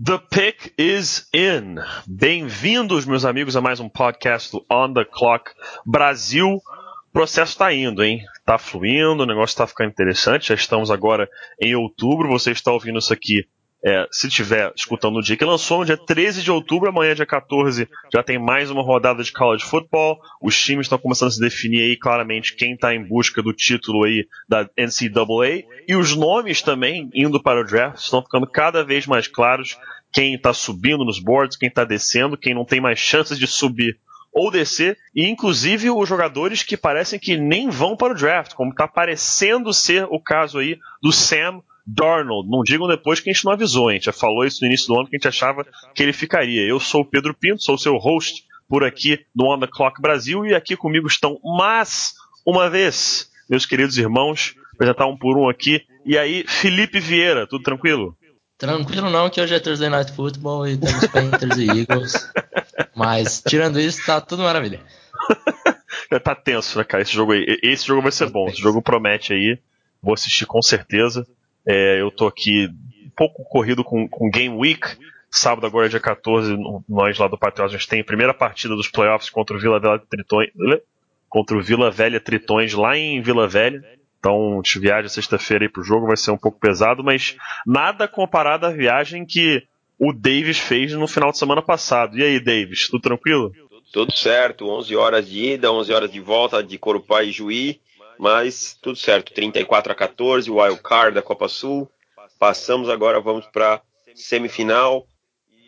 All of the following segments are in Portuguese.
The pick is in. Bem-vindos, meus amigos, a mais um podcast do On the Clock Brasil. O processo está indo, hein? Tá fluindo, o negócio está ficando interessante. Já estamos agora em outubro. Você está ouvindo isso aqui é, se estiver escutando no dia que lançou, no dia 13 de outubro, amanhã, dia 14, já tem mais uma rodada de college football. Os times estão começando a se definir aí claramente quem está em busca do título aí da NCAA. E os nomes também, indo para o draft, estão ficando cada vez mais claros. Quem está subindo nos boards, quem está descendo, quem não tem mais chances de subir ou descer, e inclusive os jogadores que parecem que nem vão para o draft, como está parecendo ser o caso aí do Sam Darnold. Não digam depois que a gente não avisou, a gente já falou isso no início do ano que a gente achava que ele ficaria. Eu sou o Pedro Pinto, sou o seu host por aqui no On The Clock Brasil e aqui comigo estão mais uma vez meus queridos irmãos, apresentar um por um aqui. E aí, Felipe Vieira, tudo tranquilo? Tranquilo não, que hoje é Thursday Night Football e temos Panthers e Eagles. Mas, tirando isso, tá tudo maravilha. tá tenso, né, cara? Esse jogo aí. Esse jogo vai ser bom. Esse jogo promete aí. Vou assistir com certeza. É, eu tô aqui pouco corrido com, com Game Week. Sábado, agora, dia 14, nós lá do Patriotas, a gente tem a primeira partida dos playoffs contra o Vila Velha Tritões, contra o Vila Velha Tritões lá em Vila Velha. Então, a gente viaja sexta-feira aí pro jogo, vai ser um pouco pesado, mas nada comparado à viagem que o Davis fez no final de semana passado. E aí, Davis, tudo tranquilo? Tudo certo, 11 horas de ida, 11 horas de volta de Corupá e Juí. Mas tudo certo, 34 a 14, wild card da Copa Sul. Passamos agora, vamos para semifinal.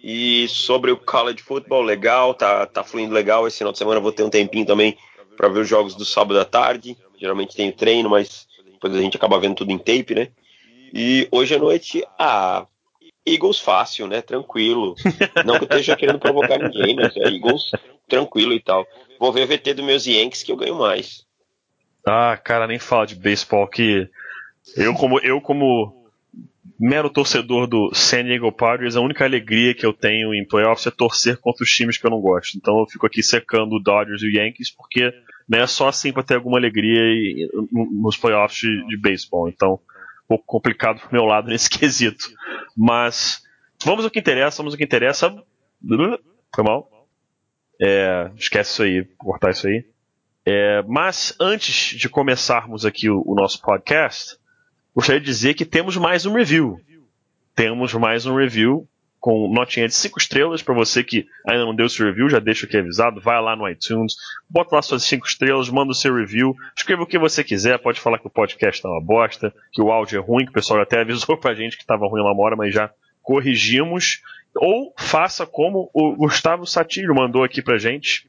E sobre o college football, legal, tá, tá fluindo legal. Esse final de semana vou ter um tempinho também para ver os jogos do sábado à tarde. Geralmente tenho treino, mas depois a gente acaba vendo tudo em tape, né? E hoje à noite, ah, Eagles fácil, né? Tranquilo. Não que eu esteja querendo provocar ninguém, mas é Eagles tranquilo e tal. Vou ver o VT dos meus Yankees que eu ganho mais. Ah, cara, nem fala de beisebol que eu como eu como mero torcedor do San Diego Padres, a única alegria que eu tenho em playoffs é torcer contra os times que eu não gosto. Então eu fico aqui secando o Dodgers e o Yankees porque né, é só assim para ter alguma alegria nos playoffs de, de beisebol. Então, um pouco complicado pro meu lado nesse quesito. Mas vamos ao que interessa, vamos ao que interessa. Foi mal. É, esquece isso aí, cortar isso aí. É, mas antes de começarmos aqui o, o, nosso podcast, gostaria de dizer que temos mais um review. Temos mais um review com notinha de 5 estrelas para você que ainda não deu seu review, já deixa aqui avisado, vai lá no iTunes, bota lá suas 5 estrelas, manda o seu review, escreva o que você quiser, pode falar que o podcast tá uma bosta, que o áudio é ruim, que o pessoal até avisou pra gente que estava ruim lá uma hora, mas já corrigimos. Ou faça como o Gustavo Satilho mandou aqui pra gente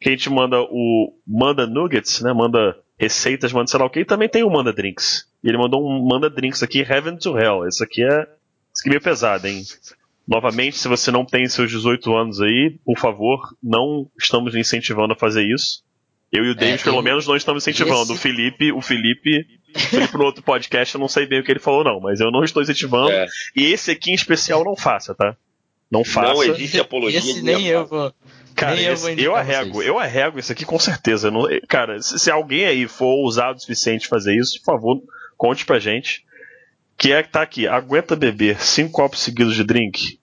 que a gente manda o manda nuggets, né? Manda receitas, manda sei lá o que, e também tem o manda drinks. E ele mandou um manda drinks aqui, Heaven to Hell. Esse aqui é, esse aqui é meio pesado, hein? Novamente, se você não tem seus 18 anos aí, por favor, não estamos incentivando a fazer isso. Eu e o David, é, pelo menos, não estamos incentivando. Esse... O Felipe, o Felipe, o Felipe no outro podcast, eu não sei bem o que ele falou, não, mas eu não estou incentivando. É. E esse aqui em especial não faça, tá? Não faça. Não existe apologia. Esse nem eu vou. Cara, eu, esse, eu arrego, vocês. eu arrego isso aqui com certeza. Não, cara, se, se, alguém aí for ousado o suficiente fazer isso, por favor, conte pra gente. Que é que tá aqui, aguenta beber cinco copos seguidos de drink.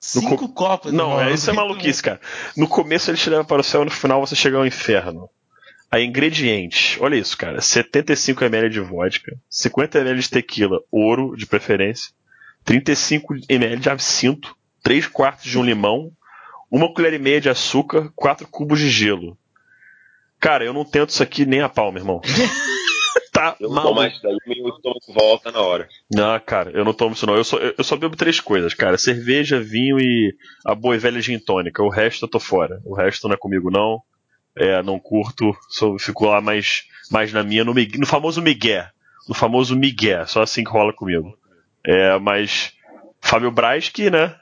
Cinco co copos? Não, é, isso é maluquice, cara. No começo ele te leva para o céu, no final você chega ao inferno. A ingredientes, olha isso, cara. 75 ml de vodka, 50 ml de tequila, ouro de preferência, 35 ml de absinto, 3 quartos de um limão, uma colher e meia de açúcar, quatro cubos de gelo. Cara, eu não tento isso aqui nem a pau, meu irmão. tá eu mal. mais daí, meu estômago volta na hora. Não, cara, eu não tomo isso não. Eu só, eu só bebo três coisas, cara. Cerveja, vinho e a boa e velha gin tônica. O resto eu tô fora. O resto não é comigo não. É, não curto. Só, fico lá mais, mais na minha, no, no famoso migué. No famoso migué. Só assim que rola comigo. É, mas Fábio Braz que, né,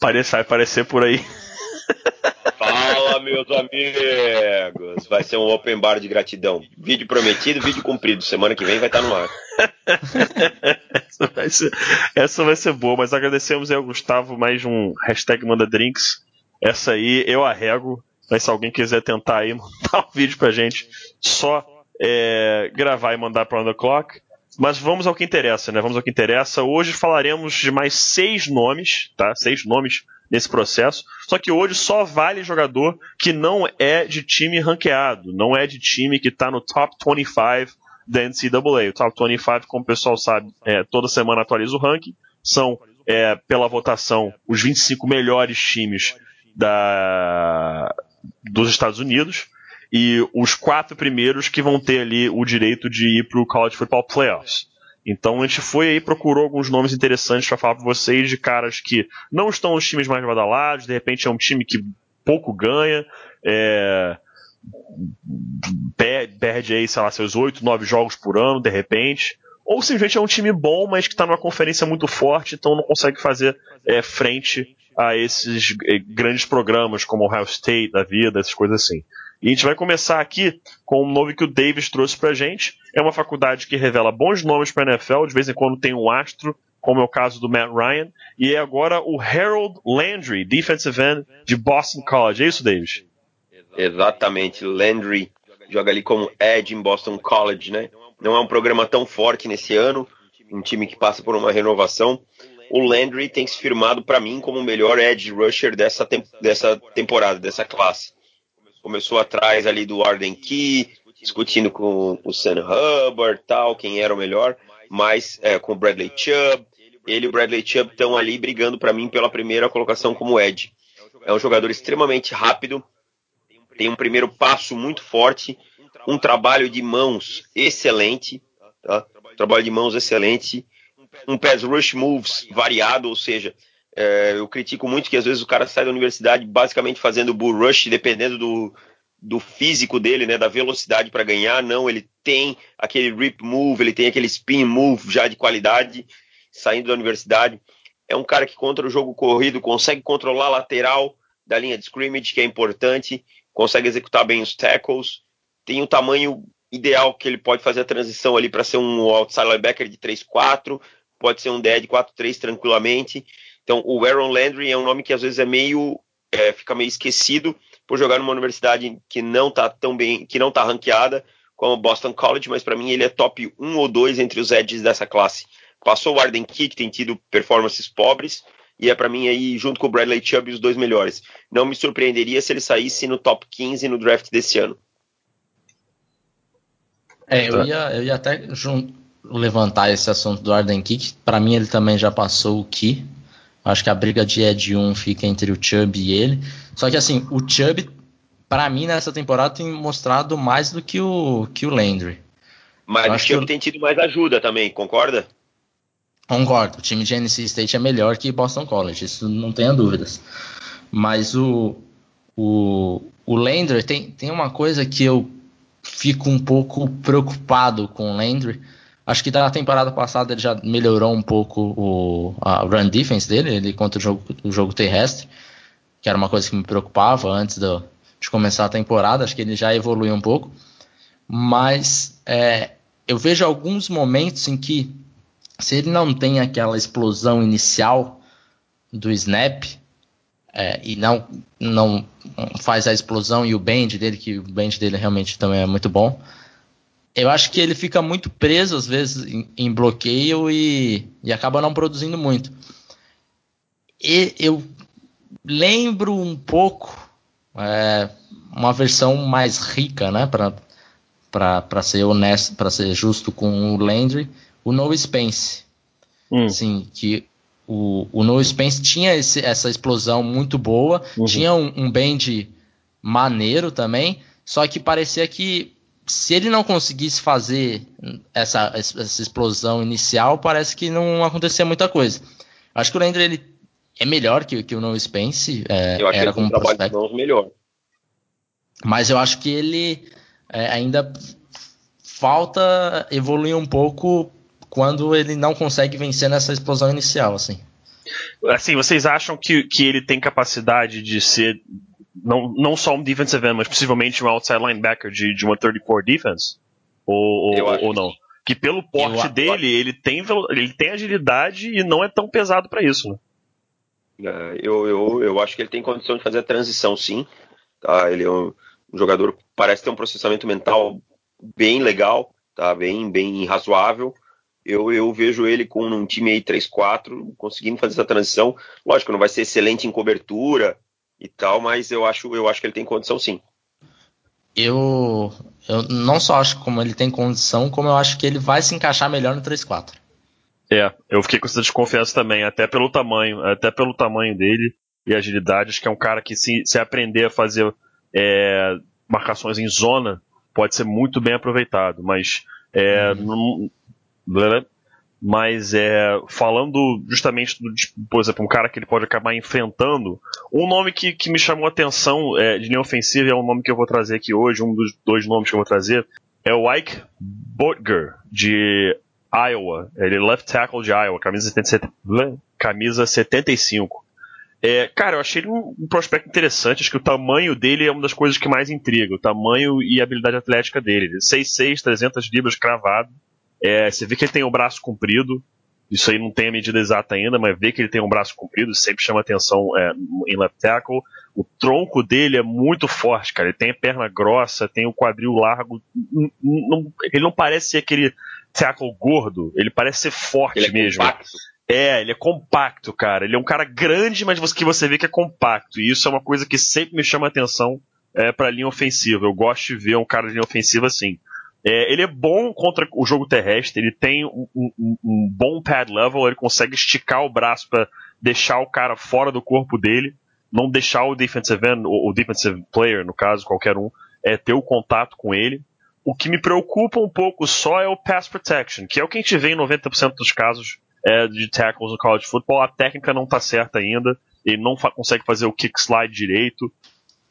Parece, vai aparecer por aí. Fala, meus amigos! Vai ser um open bar de gratidão. Vídeo prometido, vídeo cumprido. Semana que vem vai estar no ar. essa, vai ser, essa vai ser boa, mas agradecemos aí ao Gustavo mais um hashtag manda drinks. Essa aí eu arrego. Mas se alguém quiser tentar aí, mandar um vídeo pra gente, só é, gravar e mandar para o Clock. Mas vamos ao que interessa, né? Vamos ao que interessa. Hoje falaremos de mais seis nomes, tá? Seis nomes nesse processo. Só que hoje só vale jogador que não é de time ranqueado, não é de time que está no top 25 da NCAA. O top 25, como o pessoal sabe, é, toda semana atualiza o ranking. São, é, pela votação, os 25 melhores times da, dos Estados Unidos e os quatro primeiros que vão ter ali o direito de ir para o College Football Playoffs. Então a gente foi aí procurou alguns nomes interessantes para falar para vocês de caras que não estão nos times mais badalados, de repente é um time que pouco ganha, é, perde aí, sei lá, seus 8, 9 jogos por ano, de repente. Ou simplesmente é um time bom, mas que está numa conferência muito forte, então não consegue fazer é, frente a esses é, grandes programas como o Ohio State da vida, essas coisas assim. E a gente vai começar aqui com um nome que o Davis trouxe pra gente. É uma faculdade que revela bons nomes para NFL, de vez em quando tem um astro, como é o caso do Matt Ryan. E é agora o Harold Landry, defensive end de Boston College. É isso, Davis? Exatamente. Landry joga ali como Ed em Boston College, né? Não é um programa tão forte nesse ano, um time que passa por uma renovação. O Landry tem se firmado para mim como o melhor edge rusher dessa, dessa temporada, dessa classe começou atrás ali do Arden Key, discutindo com o Sam Hubbard, tal, quem era o melhor, mas é, com o Bradley Chubb. Ele e o Bradley Chubb estão ali brigando para mim pela primeira colocação como Ed. É um jogador extremamente rápido, tem um primeiro passo muito forte, um trabalho de mãos excelente, tá? trabalho de mãos excelente, um pass rush moves variado, ou seja, é, eu critico muito que às vezes o cara sai da universidade basicamente fazendo bull rush, dependendo do, do físico dele, né, da velocidade para ganhar. Não, ele tem aquele rip move, ele tem aquele spin move já de qualidade, saindo da universidade. É um cara que contra o jogo corrido consegue controlar a lateral da linha de scrimmage, que é importante, consegue executar bem os tackles, tem o tamanho ideal que ele pode fazer a transição ali para ser um outside linebacker de 3-4, pode ser um DE 4-3 tranquilamente. Então, o Aaron Landry é um nome que às vezes é meio é, fica meio esquecido por jogar numa universidade que não está tão bem, que não está ranqueada como o Boston College, mas para mim ele é top 1 ou 2 entre os edges dessa classe. Passou o Arden Key, que tem tido performances pobres, e é para mim aí, junto com o Bradley Chubb, os dois melhores. Não me surpreenderia se ele saísse no top 15 no draft desse ano. É, eu ia, eu ia até levantar esse assunto do Arden Kick. Para mim, ele também já passou o Key. Acho que a briga de Ed 1 fica entre o Chubb e ele. Só que assim, o Chubb, para mim, nessa temporada tem mostrado mais do que o, que o Landry. Mas o Chubb tem tido mais ajuda também, concorda? Concordo. O time de NC State é melhor que Boston College, isso não tenha dúvidas. Mas o, o, o Landry tem, tem uma coisa que eu fico um pouco preocupado com o Landry Acho que da temporada passada ele já melhorou um pouco o a run defense dele, ele contra o jogo, o jogo terrestre, que era uma coisa que me preocupava antes do, de começar a temporada. Acho que ele já evoluiu um pouco, mas é, eu vejo alguns momentos em que se ele não tem aquela explosão inicial do snap é, e não não faz a explosão e o bend dele, que o bend dele realmente também é muito bom eu acho que ele fica muito preso, às vezes, em, em bloqueio e, e, acaba não produzindo muito. E eu lembro um pouco é, uma versão mais rica, né, para ser honesto, para ser justo com o Landry, o No Spence. Hum. Sim, que o, o No Spence tinha esse, essa explosão muito boa, uhum. tinha um, um bend maneiro também, só que parecia que se ele não conseguisse fazer essa, essa explosão inicial, parece que não acontecia muita coisa. Acho que o Landry ele é melhor que, que o No Spence. É, eu acho era que ele como um trabalho de melhor. Mas eu acho que ele é, ainda falta evoluir um pouco quando ele não consegue vencer nessa explosão inicial, assim. Assim, vocês acham que, que ele tem capacidade de ser não, não só um defensive end, mas possivelmente um outside linebacker de, de uma 34 defense? Ou, ou, ou não? Que pelo porte eu, dele, eu, ele, tem, ele tem agilidade e não é tão pesado para isso, né? É, eu, eu, eu acho que ele tem condição de fazer a transição, sim. Tá? Ele é um, um jogador que parece ter um processamento mental bem legal, tá? bem, bem razoável. eu, eu vejo ele com um time aí 3-4, conseguindo fazer essa transição. Lógico, não vai ser excelente em cobertura e tal, mas eu acho, eu acho que ele tem condição sim. Eu, eu não só acho como ele tem condição, como eu acho que ele vai se encaixar melhor no 3-4. É, eu fiquei com essa desconfiança também, até pelo tamanho, até pelo tamanho dele e agilidade. Acho que é um cara que se, se aprender a fazer é, marcações em zona, pode ser muito bem aproveitado. Mas é, uhum. Mas é, falando justamente do, por exemplo, um cara que ele pode acabar enfrentando, um nome que, que me chamou a atenção é, de linha ofensiva é um nome que eu vou trazer aqui hoje, um dos dois nomes que eu vou trazer, é o Ike Butger, de Iowa. Ele é left tackle de Iowa, camisa, 77, camisa 75. É, cara, eu achei ele um, um, prospecto interessante. Acho que o tamanho dele é uma das coisas que mais intriga. O tamanho e a habilidade atlética dele. 6'6, 300 libras cravado. É, você vê que ele tem o braço comprido. Isso aí não tem a medida exata ainda, mas vê que ele tem um braço comprido, sempre chama atenção é, em left tackle. O tronco dele é muito forte, cara. Ele tem a perna grossa, tem o quadril largo. Não, não, ele não parece ser aquele tackle gordo, ele parece ser forte ele é mesmo. Compacto. É, ele é compacto, cara. Ele é um cara grande, mas que você vê que é compacto. E isso é uma coisa que sempre me chama atenção é, para linha ofensiva. Eu gosto de ver um cara de linha ofensiva assim. É, ele é bom contra o jogo terrestre, ele tem um, um, um bom pad level, ele consegue esticar o braço para deixar o cara fora do corpo dele, não deixar o defensive end, o, o defensive player, no caso, qualquer um, é, ter o contato com ele. O que me preocupa um pouco só é o pass protection, que é o que a gente vê em 90% dos casos é, de tackles no college football. A técnica não está certa ainda, ele não fa consegue fazer o kick slide direito,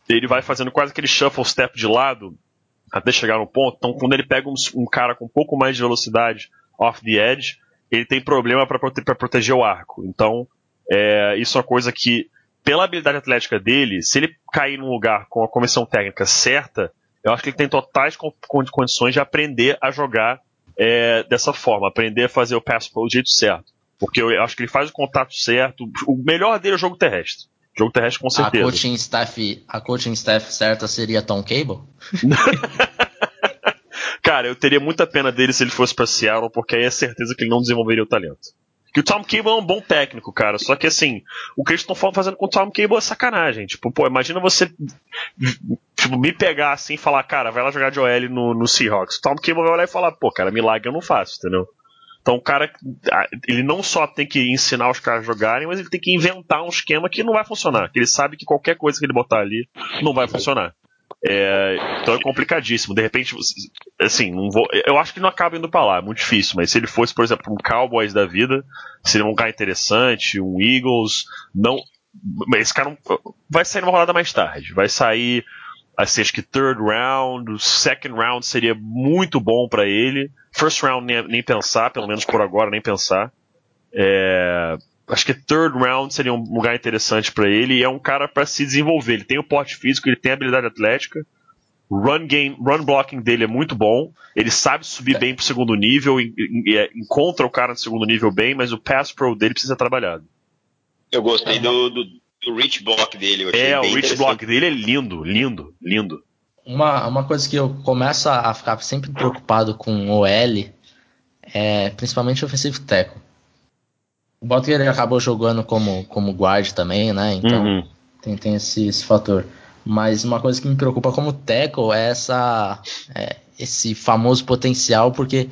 ele vai fazendo quase aquele shuffle step de lado, até chegar no ponto. Então, quando ele pega um, um cara com um pouco mais de velocidade off the edge, ele tem problema para prote proteger o arco. Então, é, isso é uma coisa que, pela habilidade atlética dele, se ele cair num lugar com a comissão técnica certa, eu acho que ele tem totais condições de aprender a jogar é, dessa forma, aprender a fazer o pass do jeito certo. Porque eu acho que ele faz o contato certo. O melhor dele é o jogo terrestre. Jogo terrestre com certeza. A coaching staff, a coaching staff certa seria Tom Cable? Cara, eu teria muita pena dele se ele fosse para Seattle, porque aí é certeza que ele não desenvolveria o talento. Que o Tom Cable é um bom técnico, cara. Só que assim, o que eles estão fazendo com o Tom Cable é sacanagem. Tipo, pô, imagina você tipo, me pegar assim e falar, cara, vai lá jogar de OL no, no Seahawks. O Tom Cable vai lá e falar, pô, cara, milagre eu não faço, entendeu? Então o cara, ele não só tem que ensinar os caras a jogarem, mas ele tem que inventar um esquema que não vai funcionar. Que ele sabe que qualquer coisa que ele botar ali não vai funcionar. É, então é complicadíssimo. De repente, assim, vou, eu acho que não acaba indo para lá, é muito difícil. Mas se ele fosse, por exemplo, um Cowboys da vida, seria um cara interessante, um Eagles, não. Esse cara não, vai sair numa rodada mais tarde. Vai sair, assim, acho que third round, second round seria muito bom para ele. First round nem, nem, pensar, pelo menos por agora, nem pensar. É, acho que third round seria um lugar interessante para ele e é um cara para se desenvolver. Ele tem o porte físico, ele tem a habilidade atlética. Run game, run blocking dele é muito bom. Ele sabe subir bem pro segundo nível, é, encontra o cara no segundo nível bem, mas o pass pro dele precisa ser trabalhado. Eu gostei do, do, do reach block dele. é, o reach block dele é lindo, lindo, lindo uma, uma coisa que eu começo a ficar sempre preocupado com o OL é principalmente o offensive tackle. O Butler acabou jogando como, como guard também, né? Então uhum. tem, tem esse, esse, fator. Mas uma coisa que me preocupa como tackle é essa é, esse famoso potencial, porque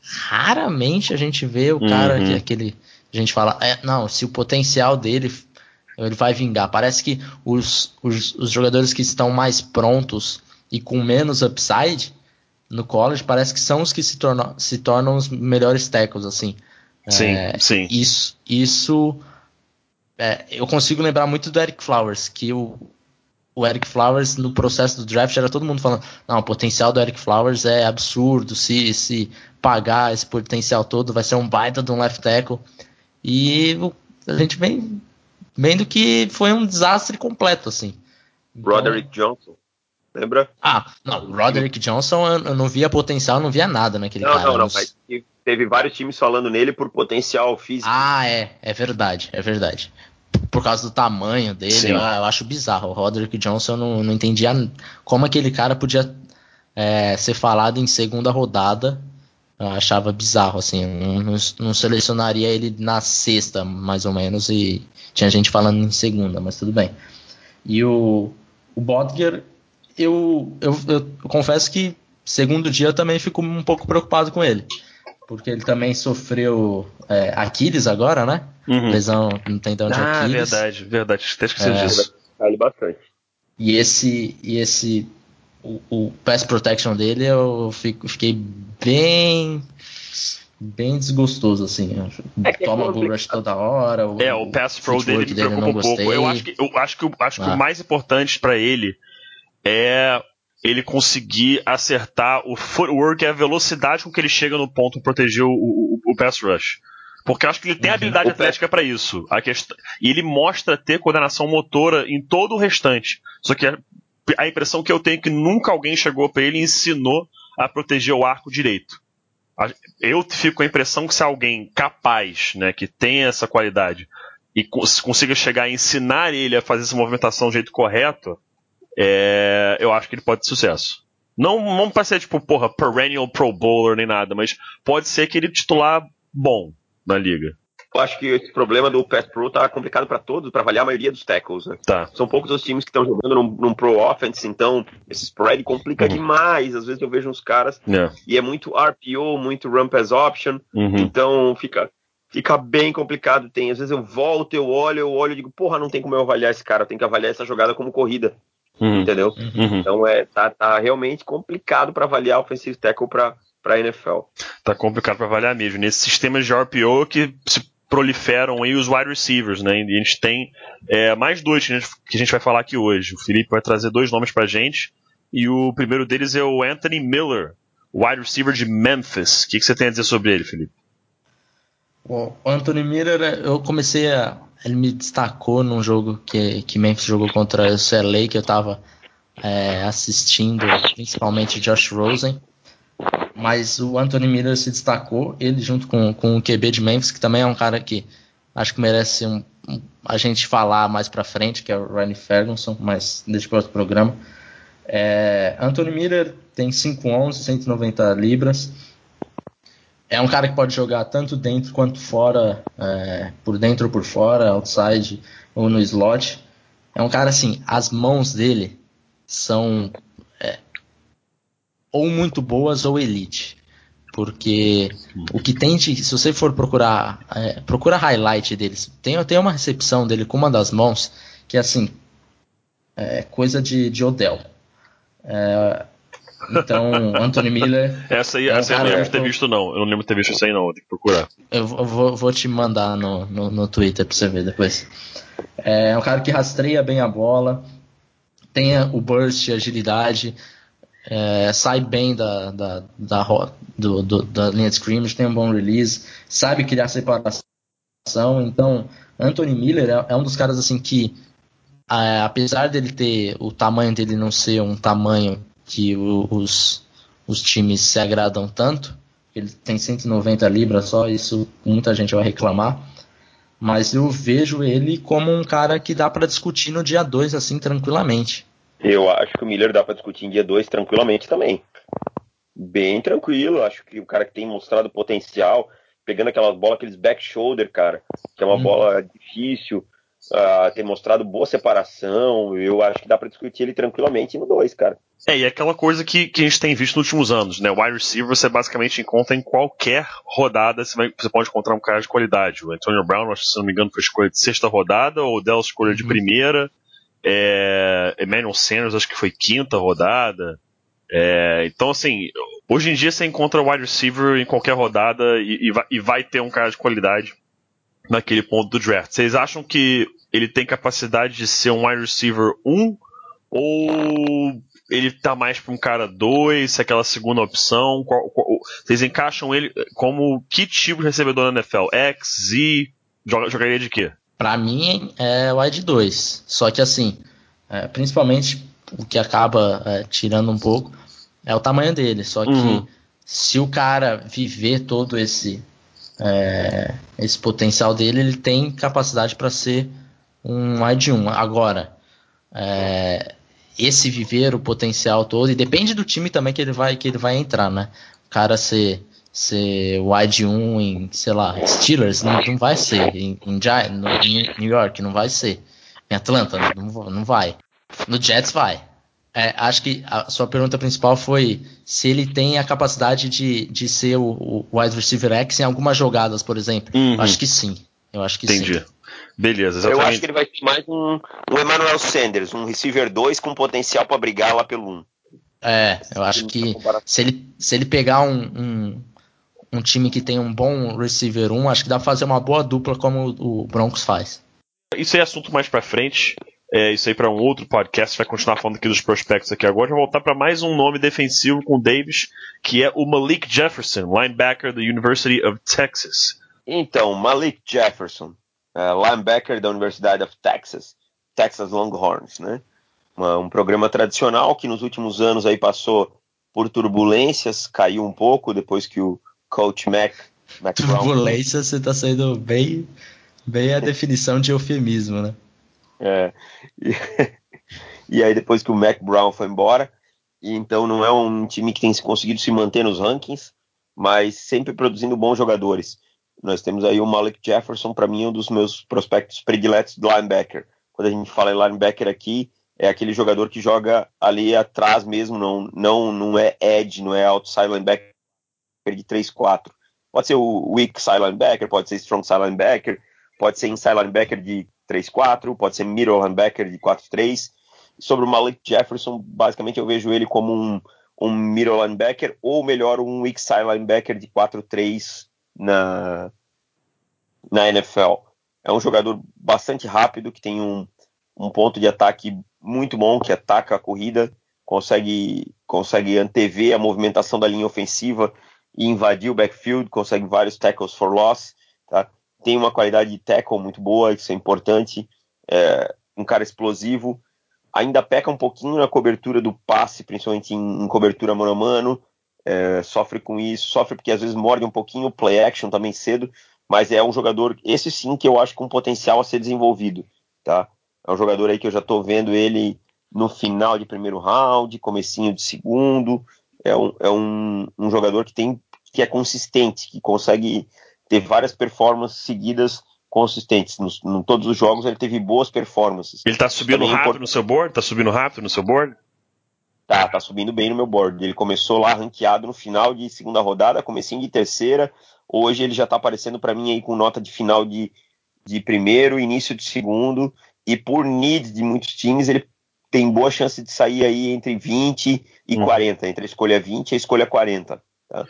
raramente a gente vê o cara uhum. que aquele a gente fala, é, não, se o potencial dele ele vai vingar. Parece que os, os, os jogadores que estão mais prontos e com menos upside no college, parece que são os que se tornam, se tornam os melhores tackles, assim. Sim, é, sim. Isso, isso é, eu consigo lembrar muito do Eric Flowers, que o, o Eric Flowers, no processo do draft, era todo mundo falando, não, o potencial do Eric Flowers é absurdo, se, se pagar esse potencial todo, vai ser um baita de um left tackle. E a gente vem vendo que foi um desastre completo, assim. Então, Roderick Johnson. Lembra? Ah, não, Roderick Johnson eu não via potencial, não via nada naquele não, cara. Não, não, mas teve vários times falando nele por potencial físico. Ah, é, é verdade, é verdade. Por causa do tamanho dele, eu, eu, acho bizarro. O Roderick Johnson eu não, não entendia como aquele cara podia é, ser falado em segunda rodada Eu achava bizarro, assim. Não, não, selecionaria ele na sexta, mais ou menos, e tinha gente falando em segunda, mas tudo bem. E o, o Bodger, eu, eu, eu confesso que segundo dia eu também fico um pouco preocupado com ele. Porque ele também sofreu é, Aquiles agora, né? Uhum. Lesão no tendão de ah, Aquiles. Ah, verdade, verdade. Até esqueci é, disso. Vale bastante. E esse, e esse o, o pass protection dele eu fico, fiquei bem bem desgostoso assim. É Toma bull rush toda hora. O, é, o pass pro dele me preocupa um pouco. Eu acho que eu acho que, acho que ah. o mais importante para ele é ele conseguir acertar o footwork e a velocidade com que ele chega no ponto proteger o, o, o pass rush. Porque eu acho que ele tem uhum. habilidade atlética para isso. A questão, e ele mostra ter coordenação motora em todo o restante. Só que a, impressão que eu tenho é que nunca alguém chegou para ele e ensinou a proteger o arco direito. Eu fico com a impressão que se alguém capaz, né, que tem essa qualidade e consiga chegar a ensinar ele a fazer essa movimentação do jeito correto, é, eu acho que ele pode ter sucesso. Não, não para ser tipo, porra, perennial pro bowler nem nada, mas pode ser que ele titular bom na liga. Eu acho que esse problema do Pass Pro tá complicado para todos, para avaliar a maioria dos tackles, né? Tá. São poucos os times que estão jogando num, num, Pro Offense, então esse spread complica uhum. demais. Às vezes eu vejo uns caras yeah. e é muito RPO, muito Run Pass Option, uhum. então fica fica bem complicado. Tem, às vezes eu volto, eu olho, eu olho e digo, porra, não tem como eu avaliar esse cara, eu tenho que avaliar essa jogada como corrida. Uhum. Entendeu? Uhum. Então é, tá, tá realmente complicado para avaliar offensive tackle para para NFL. Tá complicado para avaliar mesmo. Nesses sistemas de RPO que se proliferam aí os wide receivers, né? E a gente tem é, mais dois que a, gente, que a, gente, vai falar aqui hoje. O Felipe vai trazer dois nomes pra gente. E o primeiro deles é o Anthony Miller, wide receiver de Memphis. O que, que você tem a dizer sobre ele, Felipe? O Anthony Miller, eu comecei a. Ele me destacou num jogo que, que Memphis jogou contra o CLA, que eu tava é, assistindo, principalmente Josh Rosen. Mas o Anthony Miller se destacou, ele junto com, com o QB de Memphis, que também é um cara que acho que merece um, um, a gente falar mais pra frente, que é o Ryan Ferguson, mas deixa para outro programa. É, Anthony Miller tem 5'11", 190 libras, é um cara que pode jogar tanto dentro quanto fora, é, por dentro ou por fora, outside ou no slot. É um cara assim, as mãos dele são ou muito boas ou elite. Porque o que tem de, se você for procurar, é, procura highlight deles, tem, tem uma recepção dele com uma das mãos que é assim, é coisa de, de Odell. É, então, Anthony Miller. essa aí, é um essa eu não lembro de ter visto, não. Eu não lembro de ter visto isso aí, não. Tem que procurar. Eu vou, vou te mandar no, no, no, Twitter pra você ver depois. É um cara que rastreia bem a bola, tem o burst, agilidade, é, sai bem da, da, da, do, do, da linha de scrimmage, tem um bom release, sabe criar separação. Então, Anthony Miller é, é um dos caras assim que, apesar dele ter o tamanho dele não ser um tamanho que o, os, os times se agradam tanto. Ele tem 190 libras só, isso muita gente vai reclamar. Mas eu vejo ele como um cara que dá para discutir no dia 2 assim tranquilamente. Eu acho que o Miller dá para discutir em dia 2 tranquilamente também. Bem tranquilo, acho que o cara que tem mostrado potencial, pegando aquelas bolas, aqueles back shoulder, cara, que é uma hum. bola difícil, uh, ter mostrado boa separação, eu acho que dá para discutir ele tranquilamente no 2, cara. É, e é aquela coisa que, que a gente tem visto nos últimos anos, né? O wide receiver você basicamente encontra em qualquer rodada, você, vai, você pode encontrar um cara de qualidade. O Antonio Brown, acho que, se não me engano, foi escolha de sexta rodada, o Dell escolha de uhum. primeira. É, Emmanuel Sanders, acho que foi quinta rodada. É, então, assim, hoje em dia você encontra wide receiver em qualquer rodada e, e, vai, e vai ter um cara de qualidade naquele ponto do draft. Vocês acham que ele tem capacidade de ser um wide receiver 1 ou ele tá mais para um cara 2, aquela segunda opção? Qual, qual, vocês encaixam ele como que tipo de recebedor na NFL? X, Z? Jogaria de quê? Para mim é wide 2. Só que assim, é, principalmente o que acaba é, tirando um pouco é o tamanho dele. Só que uhum. se o cara viver todo esse é, esse potencial dele, ele tem capacidade para ser um wide 1. Agora, é, esse viver o potencial todo e depende do time também que ele vai que ele vai entrar, né? O cara ser ser wide 1 em, sei lá, Steelers, não, não vai ser. Em, em, em, New York, não vai ser. Em Atlanta, não, não vai. No Jets, vai. É, acho que a sua pergunta principal foi se ele tem a capacidade de, de ser o, o wide receiver X em algumas jogadas, por exemplo. Uhum. Acho que sim. Eu acho que Entendi. sim. Beleza, exatamente. Eu acho que ele vai ser mais um, um Emmanuel Sanders, um receiver 2 com potencial para brigar lá pelo 1. Um. É, eu acho que se ele, se ele pegar um, um, um, time que tem um bom receiver 1, acho que dá pra fazer uma boa dupla como o Broncos faz. Isso é assunto mais para frente. É, isso aí para um outro podcast. Vai continuar falando aqui dos prospectos aqui agora. Vou voltar para mais um nome defensivo com o Davis, que é o Malik Jefferson, linebacker da University of Texas. Então, Malik Jefferson, uh, linebacker da Universidade of Texas, Texas Longhorns, né? Uma, um programa tradicional que nos últimos anos aí passou por turbulências, caiu um pouco depois que o coach Mac, Mac Turbulência, você está saindo bem, bem a definição de eufemismo, né? É, e, e, aí depois que o Mac Brown foi embora, então não é um time que tem conseguido se manter nos rankings, mas sempre produzindo bons jogadores. Nós temos aí o Malik Jefferson, para mim, é um dos meus prospectos prediletos de linebacker. Quando a gente fala em linebacker aqui, é aquele jogador que joga ali atrás mesmo, não, não, não é edge, não é outside linebacker de 3-4. Pode ser o weak side linebacker, pode ser strong side linebacker, pode ser inside linebacker de 3-4, pode ser middle linebacker de 4-3. Sobre o Malik Jefferson, basicamente eu vejo ele como um, um middle linebacker, ou melhor, um weak side linebacker de 4-3 na, na NFL. É um jogador bastante rápido, que tem um, um ponto de ataque muito bom, que ataca a corrida, consegue, consegue antever a movimentação da linha ofensiva e invadir o backfield, consegue vários tackles for loss, tá? tem uma qualidade de tackle muito boa, isso é importante, é um cara explosivo, ainda peca um pouquinho na cobertura do passe, principalmente em, em cobertura mano a mano, é, sofre com isso, sofre porque às vezes morde um pouquinho o play action também cedo, mas é um jogador, esse sim que eu acho com potencial a ser desenvolvido, tá? É um jogador aí que eu já estou vendo ele no final de primeiro round, comecinho de segundo, é um, é um, um jogador que tem que é consistente, que consegue ter várias performances seguidas consistentes. Nos, em todos os jogos ele teve boas performances. Ele tá subindo Também rápido no seu board? Tá subindo rápido no seu board? Tá, tá subindo bem no meu board. Ele começou lá ranqueado no final de segunda rodada, comecinho de terceira. Hoje ele já tá aparecendo para mim aí com nota de final de, de primeiro, início de segundo. E por need de muitos times, ele tem boa chance de sair aí entre 20 e hum. 40, entre a escolha 20 e a escolha 40. Tá?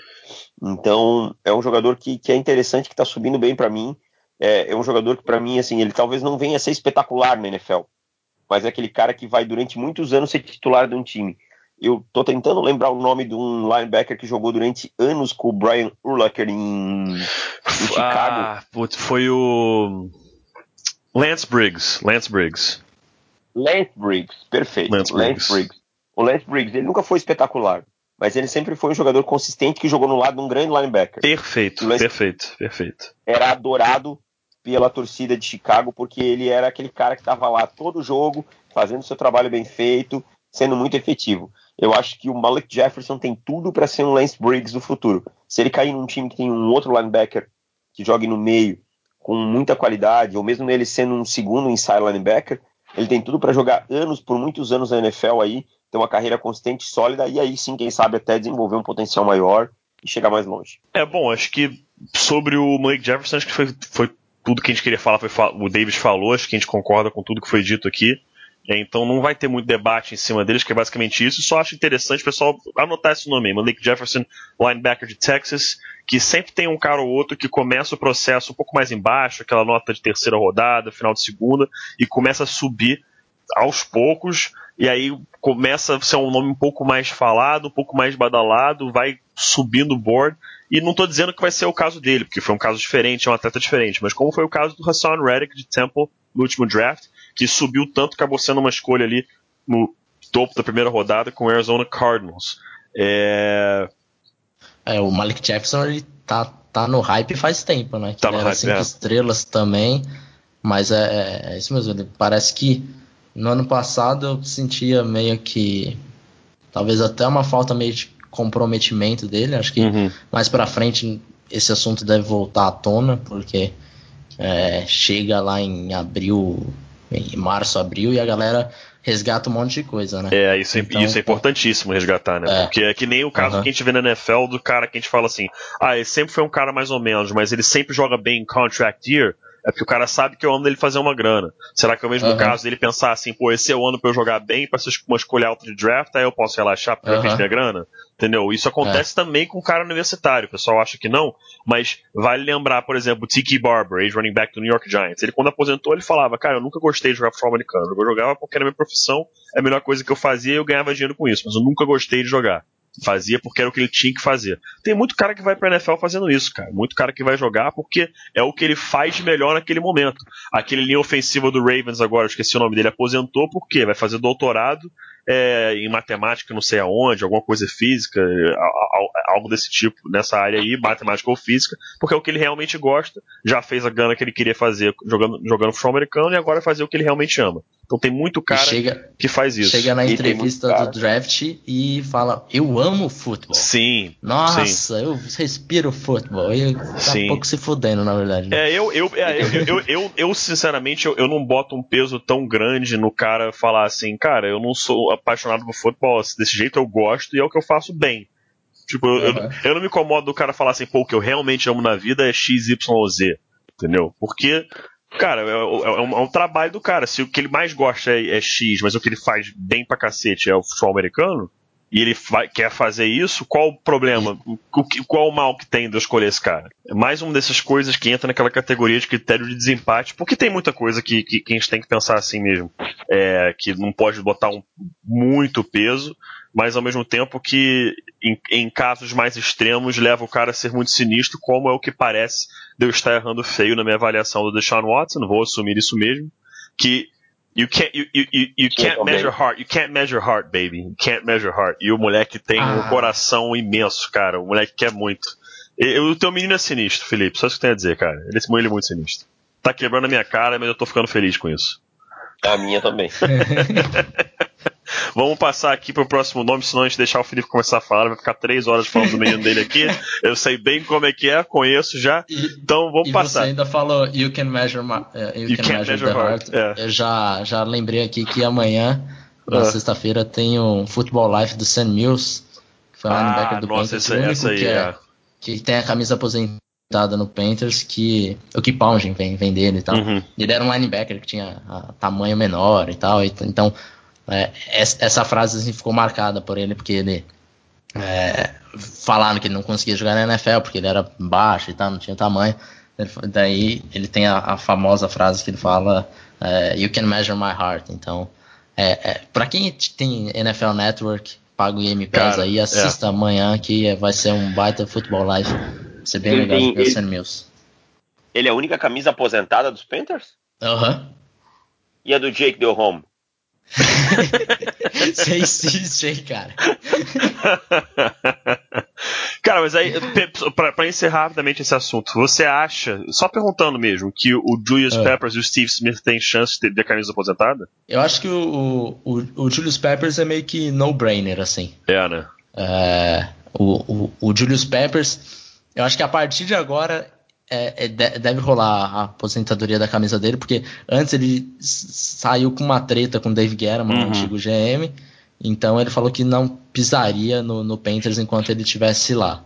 Então, é um jogador que, que é interessante, que está subindo bem para mim. É, é, um jogador que, para mim, assim, ele talvez não venha a ser espetacular na NFL, mas é aquele cara que vai, durante muitos anos, ser titular de um time. Eu tô tentando lembrar o nome de um linebacker que jogou durante anos com o Brian Urlacher em, em Chicago. Ah, putz, foi o Lance Briggs. Lance Briggs. Lance Briggs, perfeito. Lance, Lance Briggs. Briggs. O Lance Briggs, ele nunca foi espetacular mas ele sempre foi um jogador consistente que jogou no lado de um grande linebacker. Perfeito, perfeito, perfeito. Era adorado pela torcida de Chicago porque ele era aquele cara que estava lá todo jogo, fazendo seu trabalho bem feito, sendo muito efetivo. Eu acho que o Malik Jefferson tem tudo para ser um Lance Briggs do futuro. Se ele cair num time que tem um outro linebacker que jogue no meio com muita qualidade, ou mesmo ele sendo um segundo inside linebacker, ele tem tudo para jogar anos, por muitos anos na NFL aí, ter uma carreira consistente, sólida, e aí sim, quem sabe, até desenvolver um potencial maior e chegar mais longe. É bom, acho que sobre o Malik Jefferson, acho que foi, foi tudo que a gente queria falar, foi, o Davis falou, acho que a gente concorda com tudo que foi dito aqui. É, então não vai ter muito debate em cima deles, que é basicamente isso. Só acho interessante o pessoal anotar esse nome aí, Malik Jefferson, linebacker de Texas, que sempre tem um cara ou outro que começa o processo um pouco mais embaixo, aquela nota de terceira rodada, final de segunda, e começa a subir aos poucos, e aí começa a ser um nome um pouco mais falado, um pouco mais badalado, vai subindo o board. E não estou dizendo que vai ser o caso dele, porque foi um caso diferente, é um atleta diferente, mas como foi o caso do Hassan Reddick de Temple no último draft, que subiu tanto, acabou sendo uma escolha ali no topo da primeira rodada com o Arizona Cardinals. É... é o Malik Jefferson ele tá, tá no hype faz tempo, né? Que tá no hype, cinco é. estrelas também, mas é, é, é isso mesmo. Parece que no ano passado eu sentia meio que talvez até uma falta meio de comprometimento dele. Acho que uhum. mais para frente esse assunto deve voltar à tona, porque é, chega lá em abril, em março, abril, e a galera resgata um monte de coisa, né? É, isso é, então, isso é importantíssimo resgatar, né? É. Porque é que nem o caso uhum. que a gente vê na NFL do cara que a gente fala assim, ah, ele sempre foi um cara mais ou menos, mas ele sempre joga bem em contract year, é porque o cara sabe que é o ano dele fazer uma grana. Será que é o mesmo uhum. caso dele pensar assim, pô, esse é o ano pra eu jogar bem, pra ser uma escolha alta de draft, aí eu posso relaxar porque uhum. eu fiz minha grana? Entendeu? Isso acontece é. também com o cara universitário. O pessoal acha que não, mas vale lembrar, por exemplo, o Tiki Barber, ex-running back do New York Giants. Ele, quando aposentou, ele falava: Cara, eu nunca gostei de jogar futebol americano. Eu jogava porque era minha profissão, é a melhor coisa que eu fazia e eu ganhava dinheiro com isso, mas eu nunca gostei de jogar. Fazia porque era o que ele tinha que fazer. Tem muito cara que vai pra NFL fazendo isso, cara. Muito cara que vai jogar porque é o que ele faz de melhor naquele momento. Aquele linha ofensiva do Ravens agora, eu esqueci o nome dele, aposentou porque vai fazer doutorado é, em matemática, não sei aonde, alguma coisa física, algo desse tipo, nessa área aí, matemática ou física, porque é o que ele realmente gosta, já fez a gana que ele queria fazer jogando, jogando futebol americano e agora fazer o que ele realmente ama. Então tem muito cara chega, que faz isso. Chega na entrevista do draft e fala: Eu amo futebol. Sim. Nossa, sim. eu respiro futebol. E tá sim. um pouco se fudendo, na verdade. Né? É, eu, eu, é, eu, eu, eu, eu, sinceramente, eu, eu não boto um peso tão grande no cara falar assim, cara, eu não sou apaixonado por futebol, desse jeito eu gosto e é o que eu faço bem. Tipo, uhum. eu, eu não me incomodo do cara falar assim, pô, o que eu realmente amo na vida é XYZ. Entendeu? Porque Cara, é, é, é, um, é, um, trabalho do cara. Se o que ele mais gosta é, é, X, mas o que ele faz bem pra cacete é o futebol americano, e ele vai, quer fazer isso, qual o problema? O, qual o mal que tem de eu escolher esse cara? É mais uma dessas coisas que entra naquela categoria de critério de desempate, porque tem muita coisa que, que, que a gente tem que pensar assim mesmo. É, que não pode botar um, muito peso, mas ao mesmo tempo que em, em, casos mais extremos leva o cara a ser muito sinistro, como é o que parece de eu estar errando feio na minha avaliação do Deshaun Watson, vou assumir isso mesmo, que you can't, you, you, you can't measure heart, you can't measure heart, baby, you can't measure heart. E o moleque tem ah. um coração imenso, cara, o moleque quer muito. E, o teu menino é sinistro, Felipe, só isso que eu tenho a dizer, cara. Ele, ele é muito sinistro. Tá quebrando a minha cara, mas eu tô ficando feliz com isso. A minha também. Vamos passar aqui pro próximo nome, senão a gente deixar o Felipe começar a falar, vai ficar três horas falando do menino dele aqui. Eu sei bem como é que é, conheço já. E, então vamos e passar. Você ainda falou You Can Measure, my, uh, you, you, Can, measure, measure the Heart. heart. É. Eu já, já lembrei aqui que amanhã, na uh. sexta-feira, tem um Football Life do Sam Mills, que foi o ah, linebacker do nossa, Panthers, essa, essa aí, que, é, é, que tem a camisa aposentada no Panthers que o que Pounding vem, vem dele e tal. Uhum. Ele era um linebacker que tinha tamanho menor e tal. Então é, essa frase assim, ficou marcada por ele, porque ele é, falaram que ele não conseguia jogar na NFL porque ele era baixo e tal, não tinha tamanho. Ele, daí ele tem a, a, famosa frase que ele fala: é, You can measure my heart. Então, é, é para quem tem NFL Network, paga o Game Pass aí, assista é. amanhã que vai ser um baita futebol live. Vai ser bem ele legal de ver Mills. Ele é a única camisa aposentada dos Panthers? Aham. Uhum. E a do Jake Del Home? Você insiste, hein, cara? cara, mas aí, pra, pra, encerrar rapidamente esse assunto, você acha, só perguntando mesmo, que o Julius é. Peppers e o Steve Smith têm chance de ter a camisa aposentada? Eu acho que o, o, o Julius Peppers é meio que no-brainer, assim. É, né? É, o, o, o Julius Peppers, eu acho que a partir de agora é, é, deve rolar a aposentadoria da camisa dele, porque antes ele saiu com uma treta com o Dave Guerra, uhum. antigo GM, então ele falou que não pisaria no, no Panthers enquanto ele estivesse lá.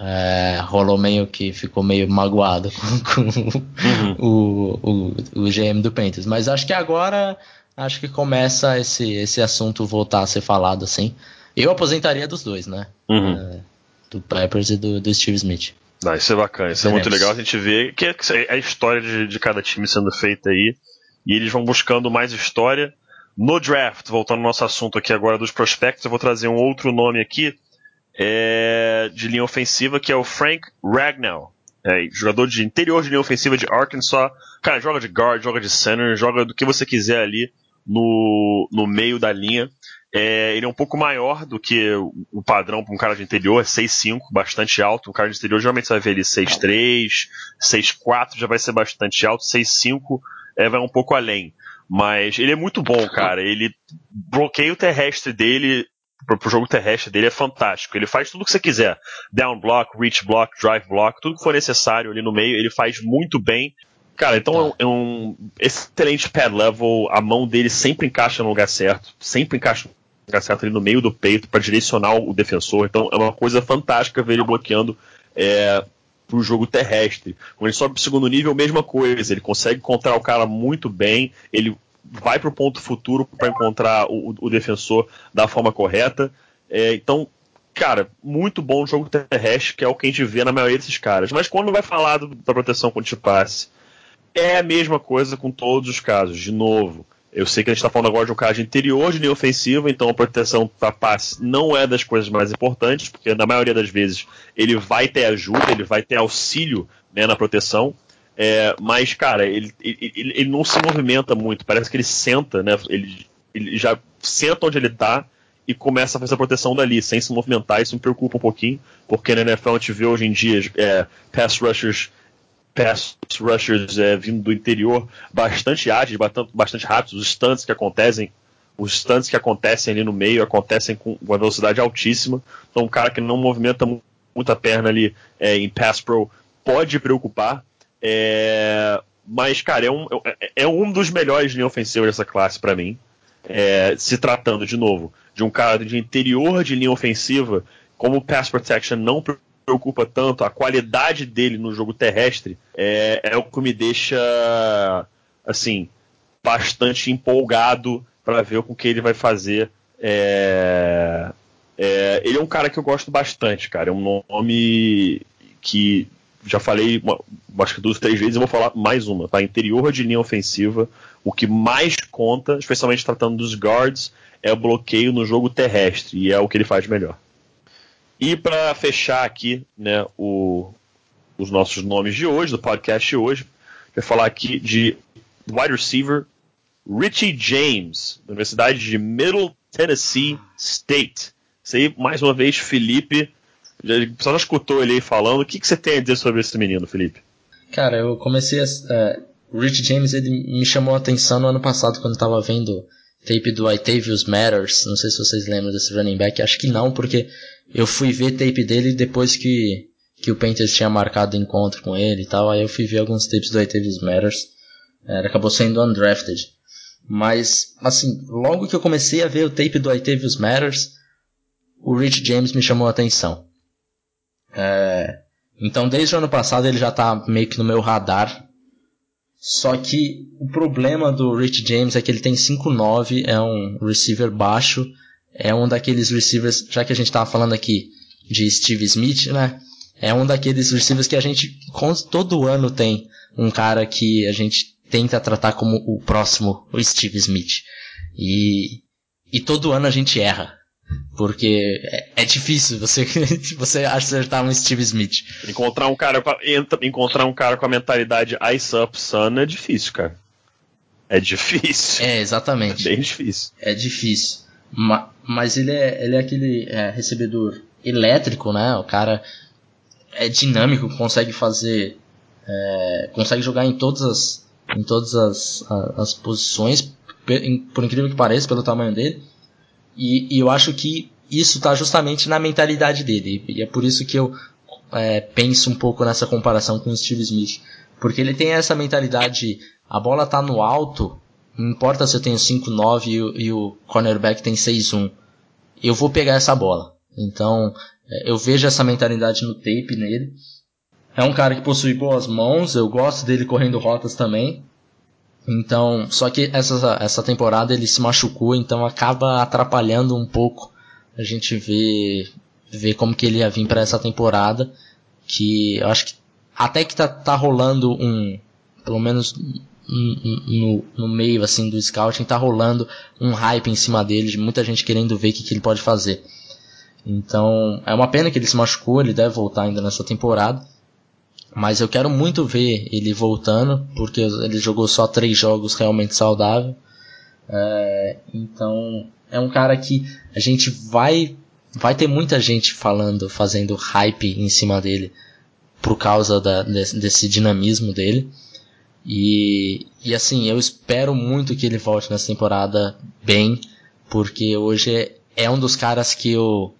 É, rolou meio que ficou meio magoado com, com uhum. o, o, o, GM do Panthers. Mas acho que agora acho que começa esse, esse assunto voltar a ser falado assim. Eu aposentaria dos dois, né? Uhum. É, do Peppers e do, do Steve Smith. Ah, isso é bacana, isso é muito legal a gente ver que é, é a história de, de cada time sendo feita aí. E eles vão buscando mais história. No draft, voltando ao nosso assunto aqui agora dos prospectos, eu vou trazer um outro nome aqui é, de linha ofensiva, que é o Frank Ragnall. É, jogador de interior de linha ofensiva de Arkansas. Cara, joga de guard, joga de center, joga do que você quiser ali no, no meio da linha. É, ele é um pouco maior do que o padrão para um cara de interior, é 6'5, bastante alto. Um cara de interior geralmente você vai ver ele 6'3, 6'4 já vai ser bastante alto, 6'5 é, vai um pouco além. Mas ele é muito bom, cara. Ele bloqueio terrestre dele pro, jogo terrestre dele é fantástico. Ele faz tudo o que você quiser. Down block, reach block, drive block, tudo que for necessário ali no meio, ele faz muito bem. Cara, então é, um, é um excelente pad level, a mão dele sempre encaixa no lugar certo, sempre encaixa no lugar certo ali no meio do peito para direcionar o defensor. Então é uma coisa fantástica ver ele bloqueando é, pro jogo terrestre. Quando ele sobe pro segundo nível, mesma coisa. Ele consegue encontrar o cara muito bem, ele vai pro ponto futuro para encontrar o, o, defensor da forma correta. É, então, cara, muito bom o jogo terrestre, que é o que a gente vê na maioria desses caras. Mas quando vai falar do, da proteção contra o passe, é a mesma coisa com todos os casos. De novo, eu sei que a gente está falando agora de um caso interior de linha ofensiva, então a proteção para passe não é das coisas mais importantes, porque na maioria das vezes ele vai ter ajuda, ele vai ter auxílio né, na proteção. É, mas, cara, ele, ele, ele, não se movimenta muito. Parece que ele senta, né? Ele, ele já senta onde ele está e começa a fazer a proteção dali, sem se movimentar. Isso me preocupa um pouquinho, porque na NFL a gente vê hoje em dia é, pass rushers pass rushers é, vindo do interior bastante ágeis, bastante, rápidos, os stunts que acontecem, os stunts que acontecem ali no meio acontecem com uma velocidade altíssima. Então um cara que não movimenta muita perna ali é, em pass pro pode preocupar. É, mas, cara, é um, é, é um dos melhores linha ofensiva dessa classe para mim. É, se tratando, de novo, de um cara de interior de linha ofensiva, como pass protection não preocupa tanto, a qualidade dele no jogo terrestre é, é o que me deixa assim bastante empolgado para ver com que ele vai fazer. É, é, ele é um cara que eu gosto bastante, cara. É um nome que já falei uma, acho que duas, três vezes, eu vou falar mais uma, tá? Interior de linha ofensiva, o que mais conta, especialmente tratando dos guards, é o bloqueio no jogo terrestre, e é o que ele faz melhor. E para fechar aqui né, o, os nossos nomes de hoje, do podcast de hoje, vai falar aqui de wide receiver Richie James, da Universidade de Middle Tennessee State. Isso aí, mais uma vez, Felipe. Já escutou ele aí falando. O que, que você tem a dizer sobre esse menino, Felipe? Cara, eu comecei a. Uh, Rich James ele me chamou a atenção no ano passado quando eu tava vendo tape do Itavius Matters. Não sei se vocês lembram desse running back. Acho que não, porque eu fui ver tape dele depois que, que o Panthers tinha marcado encontro com ele e tal. Aí eu fui ver alguns tapes do Itavius Matters. Ele acabou sendo undrafted. Mas, assim, logo que eu comecei a ver o tape do Itavius Matters, o Rich James me chamou a atenção. É, então, desde o ano passado ele já está meio que no meu radar. Só que o problema do Rich James é que ele tem 5'9", é um receiver baixo, é um daqueles receivers, já que a gente estava falando aqui de Steve Smith, né? É um daqueles receivers que a gente todo ano tem um cara que a gente tenta tratar como o próximo, o Steve Smith. E, e todo ano a gente erra. Porque é, é difícil você, você acertar um Steve Smith. Encontrar um cara com a, encontrar um cara com a mentalidade Ice Up Sun é difícil, cara. É difícil. É, exatamente. É bem difícil. É difícil. Ma, mas ele é, ele é aquele é, recebedor elétrico, né? O cara é dinâmico, consegue fazer. É, consegue jogar em todas as, em todas as, as posições, por incrível que pareça, pelo tamanho dele. E, e eu acho que isso está justamente na mentalidade dele. E é por isso que eu é, penso um pouco nessa comparação com o Steve Smith. Porque ele tem essa mentalidade, a bola está no alto, não importa se eu tenho 5'9 e, e o cornerback tem 6'1. Eu vou pegar essa bola. Então, é, eu vejo essa mentalidade no tape nele. É um cara que possui boas mãos, eu gosto dele correndo rotas também. Então, só que essa, essa temporada ele se machucou, então acaba atrapalhando um pouco a gente ver, ver como que ele ia vir para essa temporada. Que eu acho que até que tá, tá rolando um, pelo menos no, no meio assim do scouting, tá rolando um hype em cima dele, de muita gente querendo ver o que, que ele pode fazer. Então, é uma pena que ele se machucou, ele deve voltar ainda nessa temporada. Mas eu quero muito ver ele voltando, porque ele jogou só três jogos realmente saudável. É, então é um cara que a gente vai vai ter muita gente falando, fazendo hype em cima dele por causa da, desse, desse dinamismo dele. E, e assim, eu espero muito que ele volte nessa temporada bem, porque hoje é, um dos caras que eu,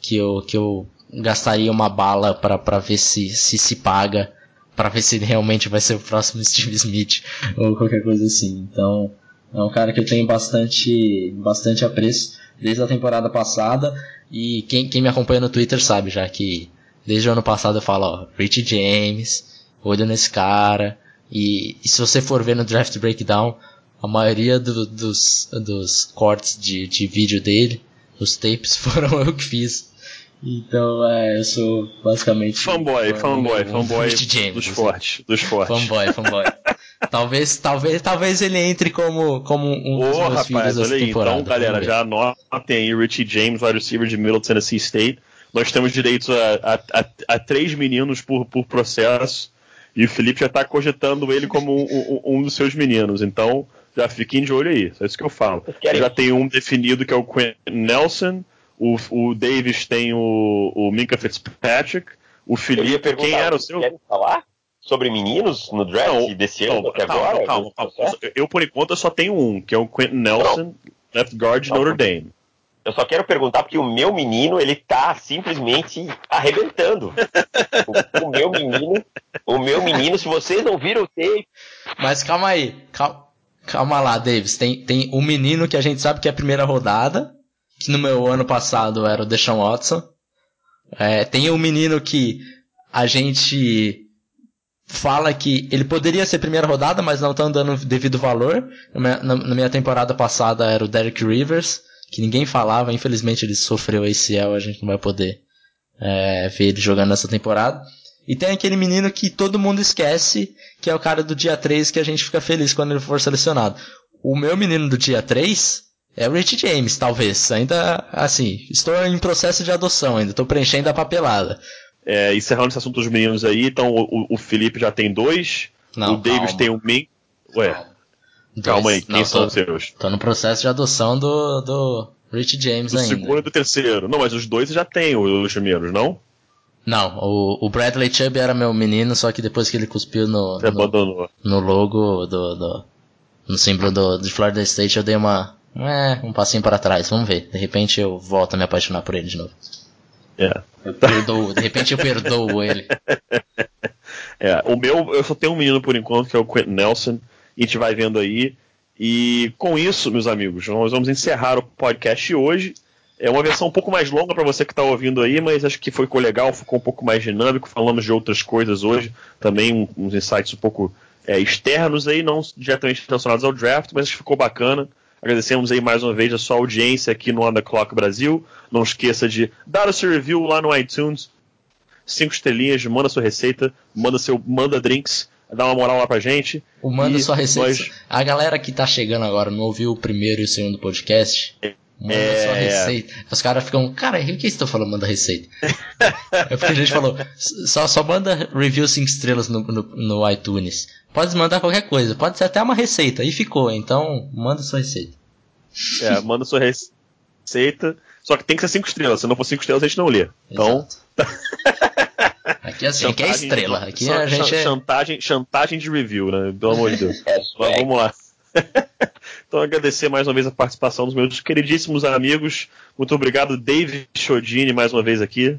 que eu, que eu gastaria uma bala para ver se, se se paga, para ver se ele realmente vai ser o próximo Steve Smith ou qualquer coisa assim. Então, é um cara que eu tenho bastante, bastante apreço desde a temporada passada. E quem, quem me acompanha no Twitter sabe já que desde o ano passado eu falo, ó, Rich James, olho nesse cara. E, e, se você for ver no Draft Breakdown, a maioria do, dos, dos cortes de, de vídeo dele, os tapes, foram eu que fiz. Então, é, eu sou basicamente. Fanboy, fanboy, fanboy dos assim. fortes. Dos fortes. Fanboy, fanboy. talvez, talvez, talvez ele entre como, como um dos meus rapaz, filhos dessa aí, temporada. Então, galera, já anotem aí Richie James, wide receiver de Middle Tennessee State. Nós temos direito a, a, a, a três meninos por, por processo. E o Felipe já está cogitando ele como um, um, um, dos seus meninos. Então, já fiquem de olho aí. É isso que eu falo. Já tem um definido que é o Quentin Nelson. O, o Davis tem o, o Minka Fitzpatrick. O Felipe, quem era o seu? Quer falar? sobre meninos no draft não, desse ano até calma, agora? Calma, calma, Eu, por enquanto, eu só tenho um, que é o Quentin Nelson, left guard de Notre Dame. Eu só quero perguntar porque o meu menino, ele tá simplesmente arrebentando. o, o, meu menino, o meu menino, se vocês não viram o tape... Mas calma aí, calma, calma lá, Davis. Tem, tem um menino que a gente sabe que é a primeira rodada, que no meu ano passado era o Deshaun Watson. É, tem um menino que a gente fala que ele poderia ser primeira rodada, mas não estão dando devido valor. Na, na, minha temporada passada era o Derek Rivers, que ninguém falava, infelizmente ele sofreu ACL, a gente não vai poder é, ver ele jogando nessa temporada. E tem aquele menino que todo mundo esquece, que é o cara do dia 3, que a gente fica feliz quando ele for selecionado. O meu menino do dia 3 é o Rich James, talvez. Ainda, assim, estou em processo de adoção ainda, estou preenchendo a papelada. É, encerrando esse assunto dos meninos aí, então o, o Felipe já tem dois, Não, o Davis calma. tem um Min. Ué, dois. calma aí, quem Não, são tô, os seus? Tô no processo de adoção do, do Rich James do ainda. Do segundo e do terceiro. Não, mas os dois já tem os primeiros, não? Não, o, o Bradley Chubb era meu menino, só que depois que ele cuspiu no, no, no, logo do, do, no símbolo do, Florida State, eu dei uma, é, um passinho para trás. Vamos ver. De repente eu volto a me apaixonar por ele de novo. É. Eu perdoo, de repente eu perdoo ele. É, o meu, eu só tenho um menino por enquanto, que é o Quentin Nelson, e a gente vai vendo aí. E com isso, meus amigos, nós vamos encerrar o podcast hoje. É uma versão um pouco mais longa para você que está ouvindo aí, mas acho que ficou legal, ficou um pouco mais dinâmico. Falamos de outras coisas hoje, também uns insights um pouco é, externos aí, não diretamente relacionados ao draft, mas acho que ficou bacana. Agradecemos aí mais uma vez a sua audiência aqui no On The Clock Brasil. Não esqueça de dar o seu review lá no iTunes. Cinco estrelinhas, manda sua receita, manda seu manda drinks, dá uma moral lá pra gente. O manda sua receita. Nós... A galera que tá chegando agora não ouviu o primeiro e o segundo podcast. Manda é... sua receita. Os caras ficam, cara, o que vocês estão falando, manda receita? é porque a gente falou, só, só manda review 5 estrelas no, no, no iTunes. Pode mandar qualquer coisa, pode ser até uma receita, e ficou, então manda sua receita. É, manda sua receita, só que tem que ser 5 estrelas, se não for 5 estrelas a gente não lê. Então. Aqui é assim, aqui é estrela. Aqui a gente é... chantagem, chantagem de review, né? Pelo amor de Deus. É, Mas vamos lá. então agradecer mais uma vez a participação dos meus queridíssimos amigos. Muito obrigado, David Chodini, mais uma vez aqui.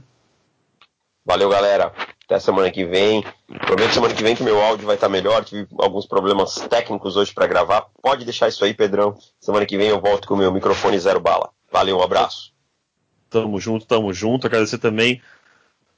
Valeu, galera. Até semana que vem. Prometo semana que vem que meu áudio vai estar melhor. Tive alguns problemas técnicos hoje para gravar. Pode deixar isso aí, Pedrão. Semana que vem eu volto com o meu microfone zero bala. Valeu, um abraço. Tamo junto, tamo junto. Agradecer também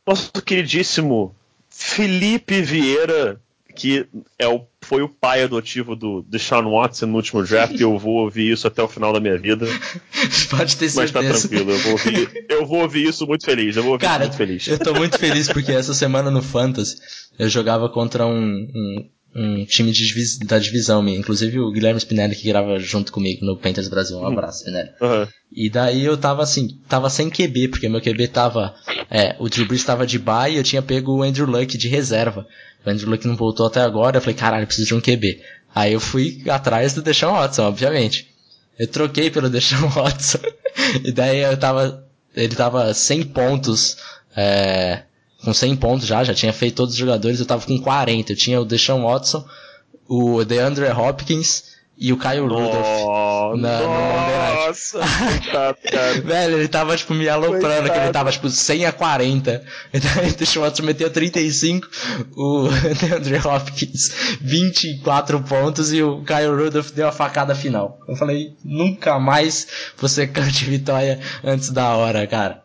nosso queridíssimo Felipe Vieira, que é o, foi o pai adotivo do Deshaun Watson no último draft, e eu vou ouvir isso até o final da minha vida. Pode ter certeza. Mas tá tranquilo, eu vou ouvir, eu vou ouvir isso muito feliz. Eu vou ouvir Cara, muito feliz. Eu tô muito feliz porque essa semana no Fantasy eu jogava contra um, um um time de da divisão minha. Inclusive o Guilherme Spinelli que grava junto comigo no Panthers Brasil. Um hum. abraço, Spinelli. Uhum. E daí eu tava assim, tava sem QB, porque meu QB tava. É, o Drew Brees tava de bye e eu tinha pego o Andrew Luck de reserva. O Andrew Luck não voltou até agora, eu falei, caralho, eu preciso de um QB. Aí eu fui atrás do Deshaun Watson, obviamente. Eu troquei pelo Deshaun Watson. e daí eu tava. Ele tava 100 pontos. É, com 100 pontos já, já tinha feito todos os jogadores, eu tava com 40. Eu tinha o Deshaun Watson, o DeAndre Hopkins e o Caio Rudolph na, no Night. Nossa, coitado, cara. Velho, ele tava, tipo, me aloprando, que ele tava, tipo, 100 a 40. Então, o Schwartz meteu 35, o DeAndre Hopkins 24 pontos e o Caio Rudolph deu a facada final. Eu falei, nunca mais você cante vitória antes da hora, cara.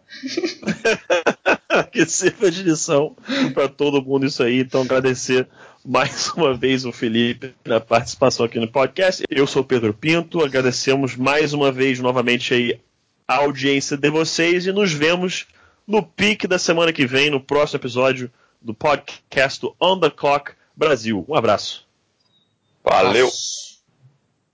Que sirva de lição para todo mundo isso aí. Então, agradecer mais uma vez o Felipe pela participação aqui no podcast. Eu sou o Pedro Pinto, agradecemos mais uma vez novamente aí a audiência de vocês e nos vemos no pique da semana que vem, no próximo episódio do podcast do On The Clock Brasil. Um abraço. Valeu!